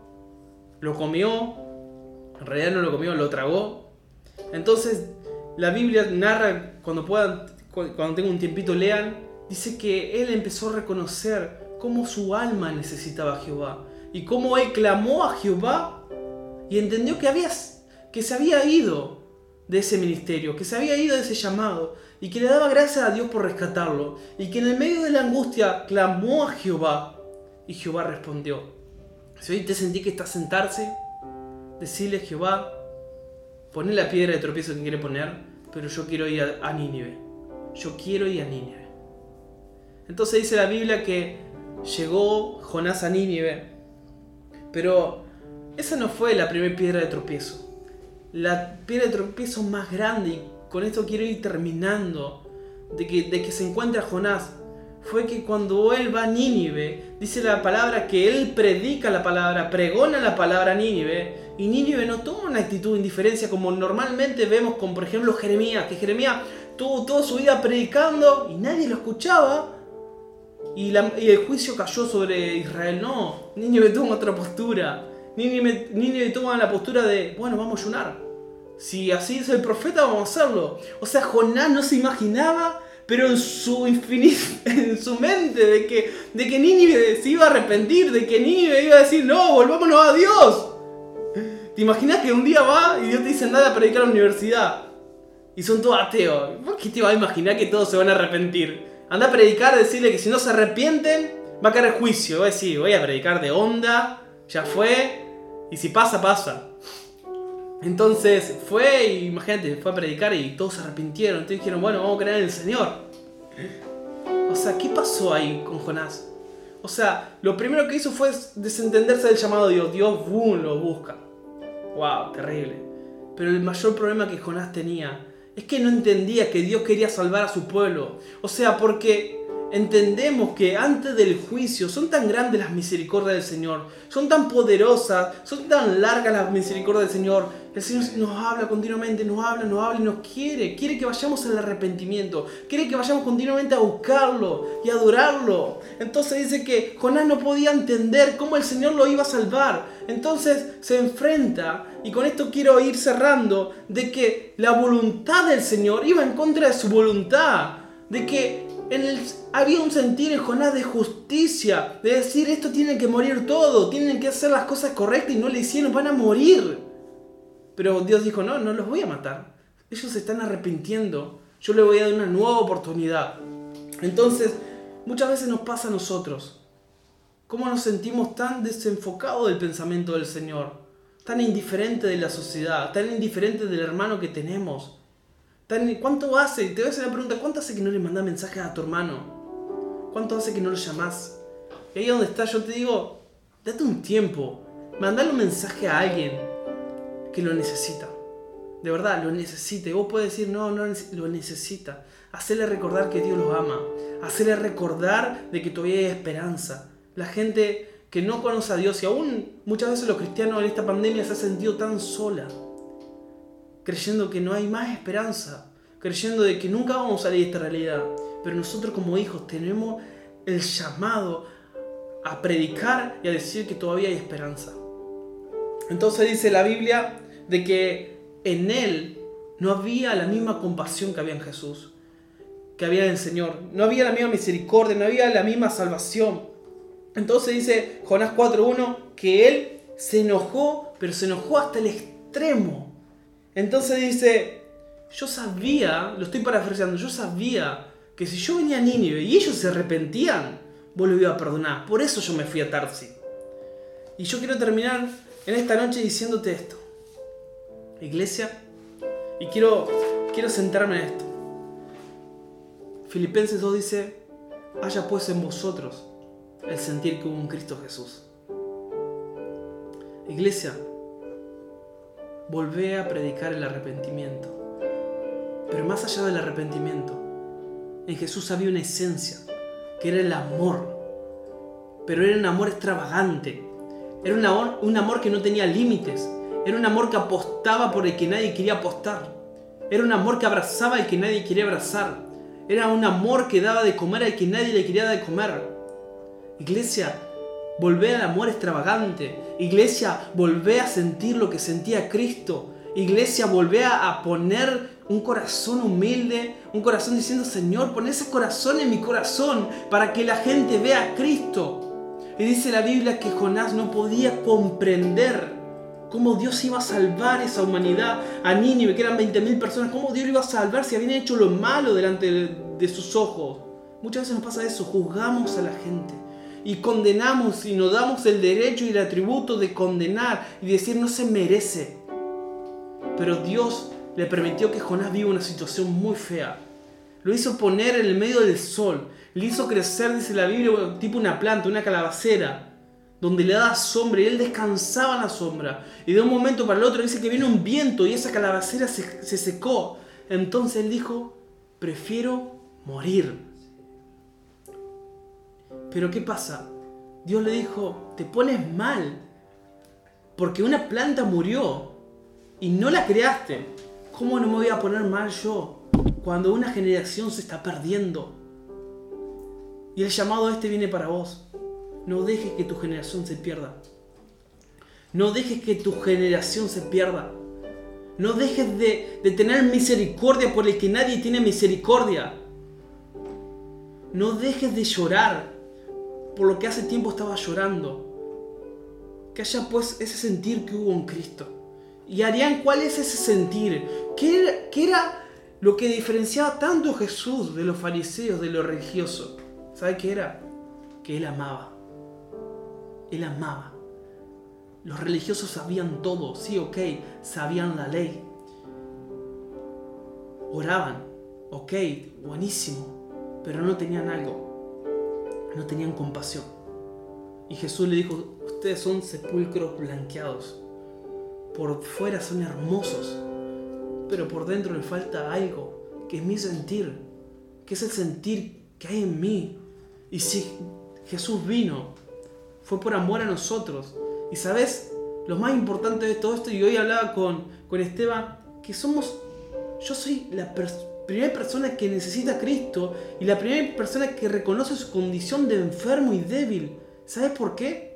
lo comió, en realidad no lo comió, lo tragó. Entonces la Biblia narra, cuando puedan, cuando tengan un tiempito lean, dice que él empezó a reconocer cómo su alma necesitaba a Jehová y cómo él clamó a Jehová y entendió que, había, que se había ido de ese ministerio, que se había ido de ese llamado y que le daba gracias a Dios por rescatarlo y que en el medio de la angustia clamó a Jehová y Jehová respondió. Si hoy te sentí que estás sentarse, decirle Jehová, poné la piedra de tropiezo que quiere poner, pero yo quiero ir a, a Nínive. Yo quiero ir a Nínive. Entonces dice la Biblia que llegó Jonás a Nínive, pero esa no fue la primera piedra de tropiezo la piedra de tropiezo más grande, y con esto quiero ir terminando, de que, se encuentra Jonás, fue que cuando él va a Nínive, dice la palabra que él predica la palabra, pregona la palabra a Nínive, y Nínive no toma una actitud de indiferencia como normalmente vemos con, por ejemplo, Jeremías, que Jeremías tuvo toda su vida predicando y nadie lo escuchaba, y, el juicio cayó sobre Israel. No, Nínive toma otra postura. Nínive, toma la postura de, bueno, vamos a ayunar. Si así es el profeta, vamos a hacerlo. O sea, Jonás no se imaginaba, pero en su en su mente de que, de que Nínive se iba a arrepentir, de que Nínive iba a decir, no, volvámonos a Dios. ¿Te imaginas que un día va y Dios te dice nada a predicar a la universidad? Y son todos ateos. ¿Por qué te vas a imaginar que todos se van a arrepentir? Anda a predicar, decirle que si no se arrepienten, va a caer juicio. Va a decir, voy a predicar de onda, ya fue, y si pasa, pasa. Entonces fue, y imagínate, fue a predicar y todos se arrepintieron. Entonces dijeron, bueno, vamos a creer en el Señor. O sea, ¿qué pasó ahí con Jonás? O sea, lo primero que hizo fue desentenderse del llamado de Dios. Dios, boom, lo busca. Wow, terrible. Pero el mayor problema que Jonás tenía es que no entendía que Dios quería salvar a su pueblo. O sea, porque entendemos que antes del juicio son tan grandes las misericordias del Señor, son tan poderosas, son tan largas las misericordias del Señor. El Señor nos habla continuamente, nos habla, nos habla y nos quiere. Quiere que vayamos al arrepentimiento, quiere que vayamos continuamente a buscarlo y adorarlo. Entonces dice que Jonás no podía entender cómo el Señor lo iba a salvar. Entonces se enfrenta, y con esto quiero ir cerrando, de que la voluntad del Señor iba en contra de su voluntad. De que había un sentir en Jonás de justicia, de decir esto tiene que morir todo, tienen que hacer las cosas correctas y no le hicieron, van a morir. Pero Dios dijo, no, no los voy a matar. Ellos se están arrepintiendo. Yo le voy a dar una nueva oportunidad. Entonces, muchas veces nos pasa a nosotros. ¿Cómo nos sentimos tan desenfocados del pensamiento del Señor? Tan indiferente de la sociedad, tan indiferente del hermano que tenemos ¿Cuánto hace? Te voy a hacer la pregunta, ¿cuánto hace que no le mandas mensajes a tu hermano? ¿Cuánto hace que no lo llamas? Y ahí donde está yo te digo, date un tiempo, mandale un mensaje a alguien que lo necesita. De verdad, lo necesita. Y vos puedes decir, no, no lo necesita. Hacerle recordar que Dios los ama. Hacerle recordar de que todavía hay esperanza. La gente que no conoce a Dios y aún muchas veces los cristianos en esta pandemia se han sentido tan sola creyendo que no hay más esperanza, creyendo de que nunca vamos a salir de esta realidad. Pero nosotros como hijos tenemos el llamado a predicar y a decir que todavía hay esperanza. Entonces dice la Biblia de que en Él no había la misma compasión que había en Jesús, que había en el Señor. No había la misma misericordia, no había la misma salvación. Entonces dice Jonás 4.1 que Él se enojó, pero se enojó hasta el extremo entonces dice, yo sabía, lo estoy parafraseando, yo sabía que si yo venía a Nínive y ellos se arrepentían, vos lo ibas a perdonar. Por eso yo me fui a Tarsi. Y yo quiero terminar en esta noche diciéndote esto. Iglesia, y quiero, quiero centrarme en esto. Filipenses 2 dice, haya pues en vosotros el sentir que hubo un Cristo Jesús. Iglesia, volvé a predicar el arrepentimiento. Pero más allá del arrepentimiento, en Jesús había una esencia, que era el amor. Pero era un amor extravagante. Era un amor, que no tenía límites. Era un amor que apostaba por el que nadie quería apostar. Era un amor que abrazaba al que nadie quería abrazar. Era un amor que daba de comer al que nadie le quería dar de comer. Iglesia, volvé al amor extravagante. Iglesia, volvé a sentir lo que sentía Cristo. Iglesia, volvé a poner un corazón humilde, un corazón diciendo, Señor, pon ese corazón en mi corazón para que la gente vea a Cristo. Y dice la Biblia que Jonás no podía comprender cómo Dios iba a salvar esa humanidad a Nínive, que eran 20.000 personas, cómo Dios lo iba a salvar si habían hecho lo malo delante de, de sus ojos. Muchas veces nos pasa eso, juzgamos a la gente y condenamos y nos damos el derecho y el atributo de condenar y decir no se merece. Pero Dios le permitió que Jonás viva una situación muy fea. Lo hizo poner en el medio del sol. Le hizo crecer, dice la Biblia, tipo una planta, una calabacera, donde le daba sombra y él descansaba en la sombra. Y de un momento para el otro dice que vino un viento y esa calabacera se, se secó. Entonces él dijo, prefiero morir pero ¿qué pasa? Dios le dijo, te pones mal, porque una planta murió y no la creaste. ¿Cómo no me voy a poner mal yo cuando una generación se está perdiendo? Y el llamado este viene para vos. No dejes que tu generación se pierda. No dejes que tu generación se pierda. No dejes de, tener misericordia por el que nadie tiene misericordia. No dejes de llorar por lo que hace tiempo estaba llorando. Que haya pues ese sentir que hubo en Cristo. Y Arián, ¿cuál es ese sentir? ¿Qué era, qué era lo que diferenciaba tanto a Jesús de los fariseos, de los religiosos? ¿Sabe qué era? Que él amaba. Él amaba. Los religiosos sabían todo, sí, ok, sabían la ley. Oraban, ok, buenísimo, pero no tenían algo. No tenían compasión. Y Jesús le dijo, ustedes son sepulcros blanqueados. Por fuera son hermosos, pero por dentro le falta algo, que es mi sentir, que es el sentir que hay en mí. Y si Jesús vino, fue por amor a nosotros. Y sabes, lo más importante de todo esto, y hoy hablaba con, con Esteban, que somos, yo soy la primera persona que necesita a Cristo y la primera persona que reconoce su condición de enfermo y débil. ¿Sabes por qué?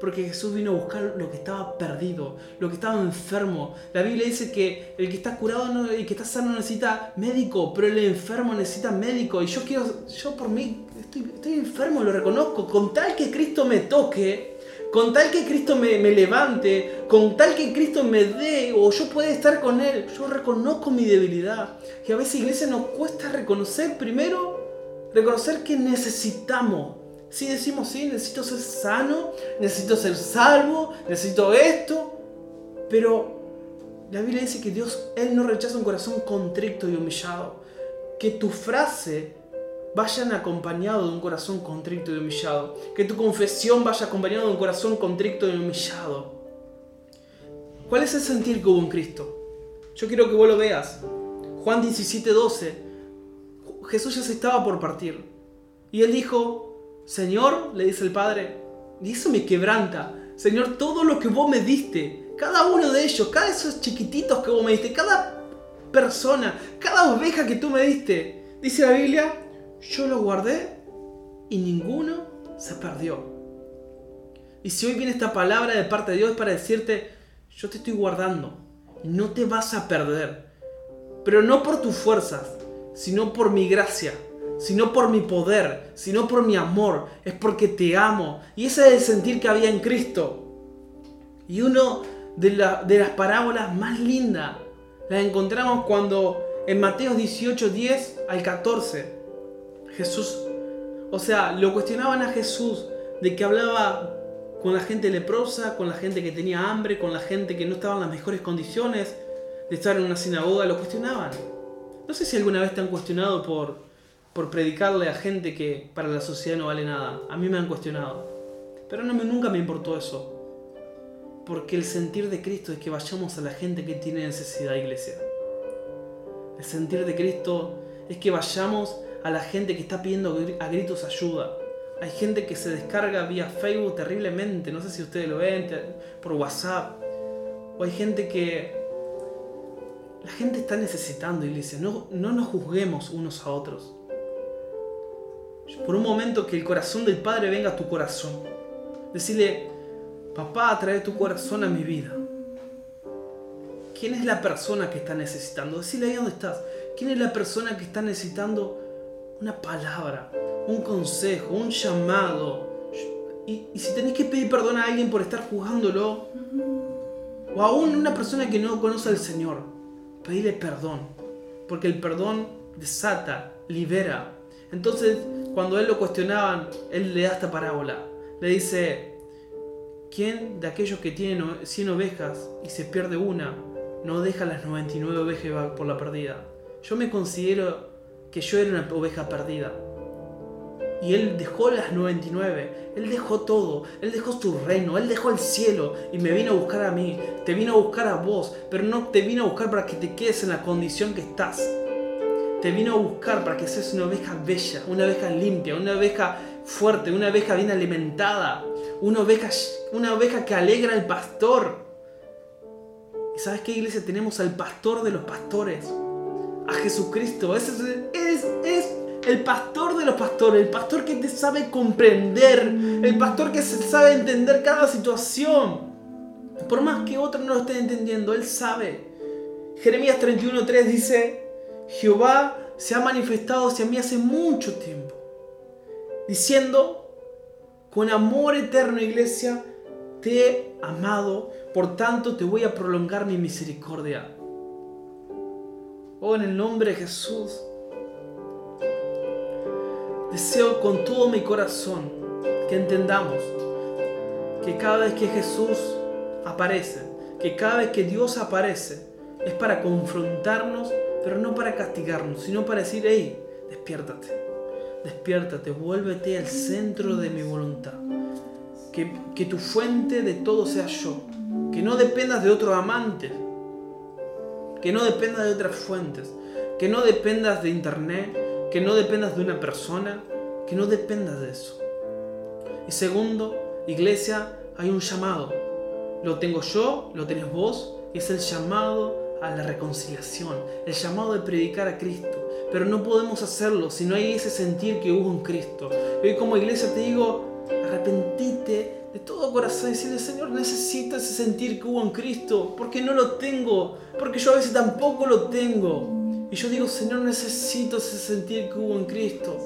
Porque Jesús vino a buscar lo que estaba perdido, lo que estaba enfermo. La Biblia dice que el que está curado y que está sano necesita médico, pero el enfermo necesita médico. Y yo quiero, yo por mí estoy, estoy enfermo, lo reconozco. Con tal que Cristo me toque, con tal que Cristo me, me, levante, con tal que Cristo me dé o yo pueda estar con Él, yo reconozco mi debilidad. Y a veces iglesia nos cuesta reconocer primero, reconocer que necesitamos. Si decimos, sí, necesito ser sano, necesito ser salvo, necesito esto, pero la Biblia dice que Dios, Él no rechaza un corazón contrito y humillado. Que tu frase vayan acompañado de un corazón contrito y humillado. Que tu confesión vaya acompañado de un corazón contrito y humillado. ¿Cuál es el sentir que hubo en Cristo? Yo quiero que vos lo veas. Juan 17, 12. Jesús ya se estaba por partir. Y él dijo, Señor, le dice el Padre, y eso me quebranta. Señor, todo lo que vos me diste, cada uno de ellos, cada de esos chiquititos que vos me diste, cada persona, cada oveja que tú me diste, dice la Biblia, yo lo guardé y ninguno se perdió. Y si hoy viene esta palabra de parte de Dios para decirte, yo te estoy guardando, no te vas a perder. Pero no por tus fuerzas, sino por mi gracia, sino por mi poder, sino por mi amor. Es porque te amo. Y ese es el sentir que había en Cristo. Y uno de, de las parábolas más lindas las encontramos cuando en Mateo 18, 10 al 14 Jesús, o sea, lo cuestionaban a Jesús de que hablaba con la gente leprosa, con la gente que tenía hambre, con la gente que no estaba en las mejores condiciones de estar en una sinagoga, lo cuestionaban. No sé si alguna vez te han cuestionado por, por predicarle a gente que para la sociedad no vale nada. A mí me han cuestionado. Pero no, nunca me importó eso. Porque el sentir de Cristo es que vayamos a la gente que tiene necesidad, iglesia. El sentir de Cristo es que vayamos a la gente que está pidiendo a gritos ayuda. Hay gente que se descarga vía Facebook terriblemente, no sé si ustedes lo ven, por WhatsApp. O hay gente que... La gente está necesitando, iglesia. No, no nos juzguemos unos a otros. Por un momento que el corazón del Padre venga a tu corazón. Decirle, papá, trae tu corazón a mi vida. ¿Quién es la persona que está necesitando? Decirle ahí donde estás. ¿Quién es la persona que está necesitando una palabra, un consejo, un llamado. Y, si tenés que pedir perdón a alguien por estar juzgándolo, o aún una persona que no conoce al Señor, pedirle perdón. Porque el perdón desata, libera. Entonces, cuando él lo cuestionaban, él le da esta parábola. Le dice, ¿quién de aquellos que tienen 100 ovejas y se pierde una, no deja las 99 ovejas por la perdida? Yo me considero que yo era una oveja perdida. Y Él dejó las 99, Él dejó todo, Él dejó su reino, Él dejó el cielo y me vino a buscar a mí, te vino a buscar a vos, pero no te vino a buscar para que te quedes en la condición que estás. Te vino a buscar para que seas una oveja bella, una oveja limpia, una oveja fuerte, una oveja bien alimentada, una oveja, que alegra al pastor. ¿Y sabes qué iglesia? Tenemos al pastor de los pastores a Jesucristo. Ese es, es, el pastor de los pastores, el pastor que te sabe comprender, el pastor que sabe entender cada situación. Por más que otro no lo esté entendiendo, Él sabe. Jeremías 31.3 dice, Jehová se ha manifestado hacia mí hace mucho tiempo. diciendo, con amor eterno iglesia, te he amado, por tanto te voy a prolongar mi misericordia. Oh, en el nombre de Jesús, deseo con todo mi corazón que entendamos que cada vez que Jesús aparece, que cada vez que Dios aparece, es para confrontarnos, pero no para castigarnos, sino para decir, hey, despiértate, despiértate, vuélvete al centro de mi voluntad. Que, que tu fuente de todo sea yo, que no dependas de otro amante, que no dependas de otras fuentes, que no dependas de internet, que no dependas de una persona, que no dependas de eso. Y segundo, iglesia, hay un llamado. Lo tengo yo, lo tenés vos, y es el llamado a la reconciliación, el llamado de predicar a Cristo. Pero no podemos hacerlo si no hay ese sentir que hubo en Cristo. Y como iglesia te digo, arrepentite de todo corazón y decirle, Señor, necesito ese sentir que hubo en Cristo, porque no lo tengo, porque yo a veces tampoco lo tengo. Y yo digo, Señor, necesito ese sentir que hubo en Cristo.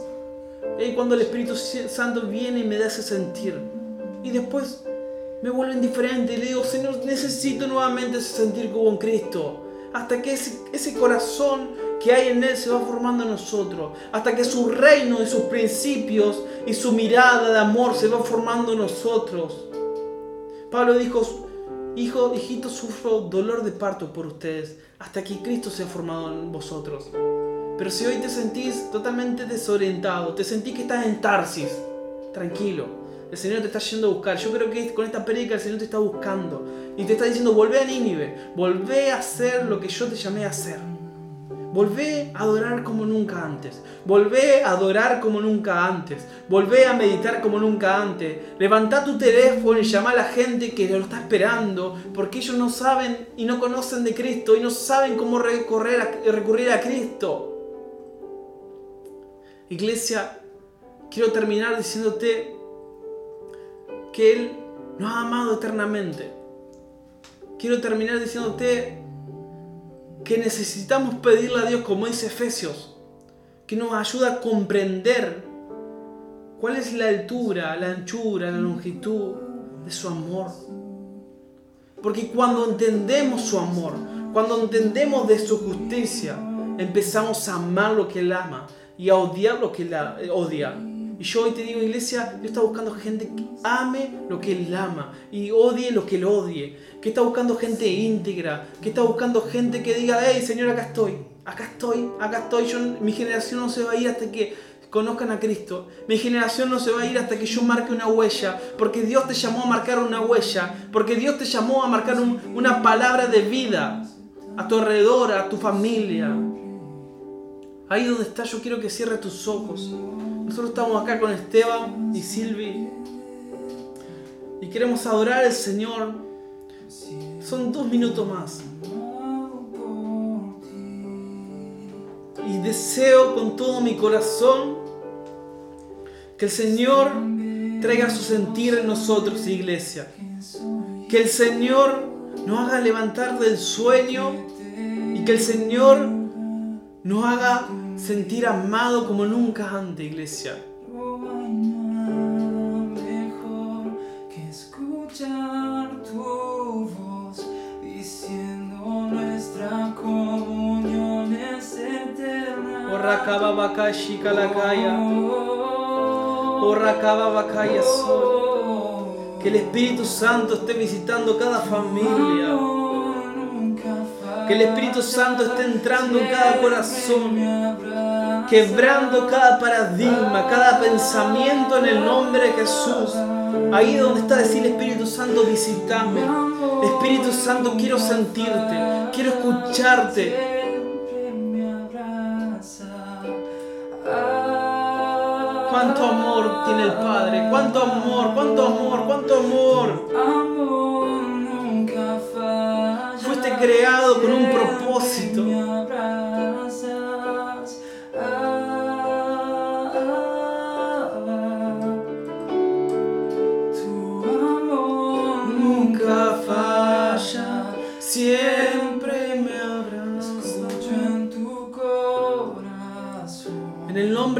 Y cuando el Espíritu Santo viene y me da ese sentir, y después me vuelve indiferente y le digo, Señor, necesito nuevamente ese sentir como en Cristo. Hasta que ese, corazón que hay en Él se va formando en nosotros. Hasta que su reino y sus principios y su mirada de amor se va formando en nosotros. Pablo dijo, hijo, hijito, sufro dolor de parto por ustedes. Hasta que Cristo se ha formado en vosotros. Pero si hoy te sentís totalmente desorientado, te sentís que estás en Tarsis, tranquilo el Señor te está yendo a buscar. Yo creo que con esta prédica el Señor te está buscando y te está diciendo, volvé a Nínive, volvé a hacer lo que yo te llamé a hacer. Volvé a adorar como nunca antes. Volvé a adorar como nunca antes. Volvé a meditar como nunca antes. Levantá tu teléfono y llama a la gente que lo está esperando. Porque ellos no saben y no conocen de Cristo y no saben cómo recurrir a Cristo. Iglesia, quiero terminar diciéndote que Él nos ha amado eternamente. Quiero terminar diciéndote que necesitamos pedirle a Dios, como dice Efesios, que nos ayude a comprender cuál es la altura, la anchura, la longitud de su amor. Porque cuando entendemos su amor, cuando entendemos de su justicia, empezamos a amar lo que Él ama y a odiar lo que Él odia. Y yo hoy te digo, iglesia, Dios está buscando gente que ame lo que Él ama y odie lo que Él odie. Que está buscando gente íntegra, que está buscando gente que diga, hey Señor, acá estoy, acá estoy, acá estoy. Yo, mi generación no se va a ir hasta que conozcan a Cristo. Mi generación no se va a ir hasta que yo marque una huella, porque Dios te llamó a marcar una huella, porque Dios te llamó a marcar una palabra de vida a tu alrededor, a tu familia. Ahí donde estás, yo quiero que cierres tus ojos. Nosotros estamos acá con Esteban y Silvi y queremos adorar al Señor. Son dos minutos más. Y deseo con todo mi corazón que el Señor traiga su sentir en nosotros, iglesia. Que el Señor nos haga levantar del sueño y que el Señor nos haga sentir amado como nunca antes, iglesia. mejor que escuchar tu voz diciendo nuestra comunión es eterna. Bakaya sol. Que el Espíritu Santo esté visitando cada familia. Que el Espíritu Santo esté entrando en cada corazón, quebrando cada paradigma, cada pensamiento en el nombre de Jesús. Ahí donde está decir Espíritu Santo, visítame. Espíritu Santo, quiero sentirte, quiero escucharte. Cuánto amor tiene el Padre, cuánto amor, cuánto amor, cuánto amor creado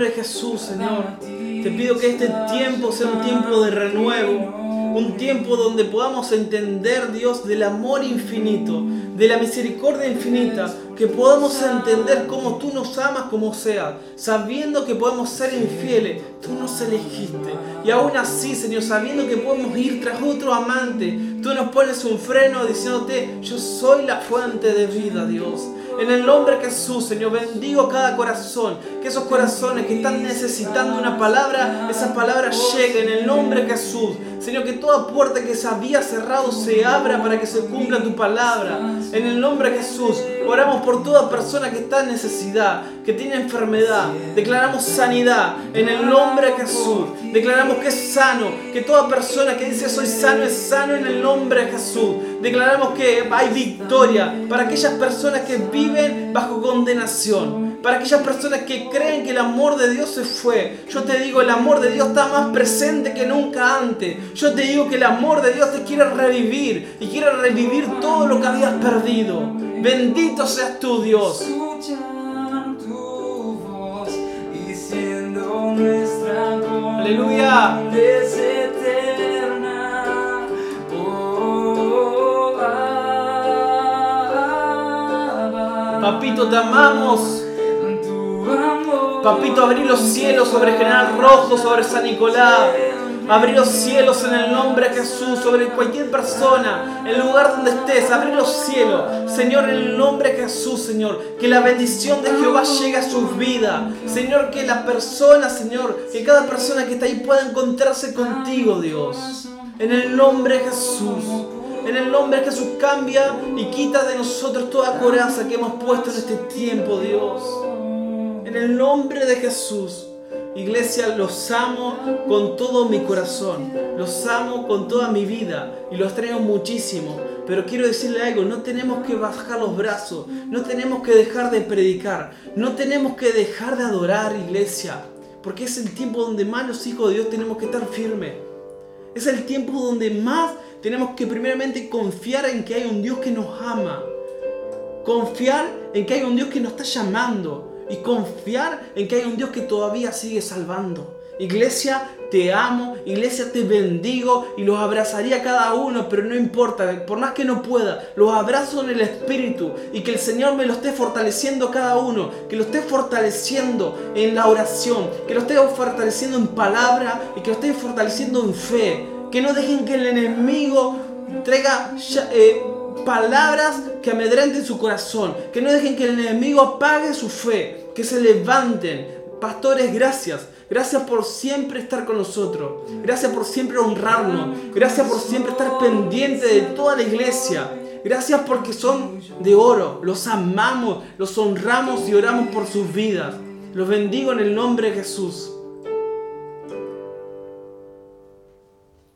nombre de Jesús, Señor, Te pido que este tiempo sea un tiempo de renuevo, un tiempo donde podamos entender, Dios, del amor infinito, de la misericordia infinita, que podamos entender cómo tú nos amas como sea, sabiendo que podemos ser infieles, tú nos elegiste. Y aún así, Señor, sabiendo que podemos ir tras otro amante, tú nos pones un freno diciéndote, yo soy la fuente de vida, Dios. En el nombre de Jesús, Señor, bendigo cada corazón. Que esos corazones que están necesitando una palabra, esas palabras lleguen en el nombre de Jesús. Señor, que toda puerta que se había cerrado se abra para que se cumpla tu palabra. En el nombre de Jesús, oramos por toda persona que está en necesidad, que tiene enfermedad. Declaramos sanidad en el nombre de Jesús. Declaramos que es sano, que toda persona que dice soy sano es sano en el nombre de Jesús. Declaramos que hay victoria para aquellas personas que viven bajo condenación. Para aquellas personas que creen que el amor de Dios se fue. Yo te digo, el amor de Dios está más presente que nunca antes. Yo te digo que el amor de Dios te quiere revivir y quiere revivir todo lo que habías perdido. Bendito seas Dios. Tu nuestra Aleluya. Papito, te amamos. Papito, abrí los cielos sobre General Rojo, sobre San Nicolás. Abrí los cielos en el nombre de Jesús, sobre cualquier persona, el lugar donde estés. Abrí los cielos, Señor, en el nombre de Jesús, Señor. Que la bendición de Jehová llegue a sus vidas. Señor, que la persona, Señor, que cada persona que está ahí pueda encontrarse contigo, Dios. En el nombre de Jesús. En el nombre de Jesús cambia y quita de nosotros toda coraza que hemos puesto en este tiempo, Dios. En el nombre de Jesús. Iglesia, los amo con todo mi corazón. Los amo con toda mi vida. Y los traigo muchísimo. Pero quiero decirle algo, no tenemos que bajar los brazos. No tenemos que dejar de predicar. No tenemos que dejar de adorar, iglesia. Porque es el tiempo donde más los hijos de Dios tenemos que estar firmes. Es el tiempo donde más tenemos que primeramente confiar en que hay un Dios que nos ama. Confiar en que hay un Dios que nos está llamando. Y confiar en que hay un Dios que todavía sigue salvando. Iglesia, te amo. Iglesia, te bendigo. Y los abrazaría a cada uno. Pero no importa. Por más que no pueda. Los abrazo en el Espíritu. Y que el Señor me lo esté fortaleciendo cada uno. Que lo esté fortaleciendo en la oración. Que lo esté fortaleciendo en palabra. Y que lo esté fortaleciendo en fe. Que no dejen que el enemigo traiga eh, palabras que amedrenten su corazón. Que no dejen que el enemigo apague su fe. Que se levanten. Pastores, gracias. Gracias por siempre estar con nosotros. Gracias por siempre honrarnos. Gracias por siempre estar pendiente de toda la iglesia. Gracias porque son de oro. Los amamos, los honramos y oramos por sus vidas. Los bendigo en el nombre de Jesús.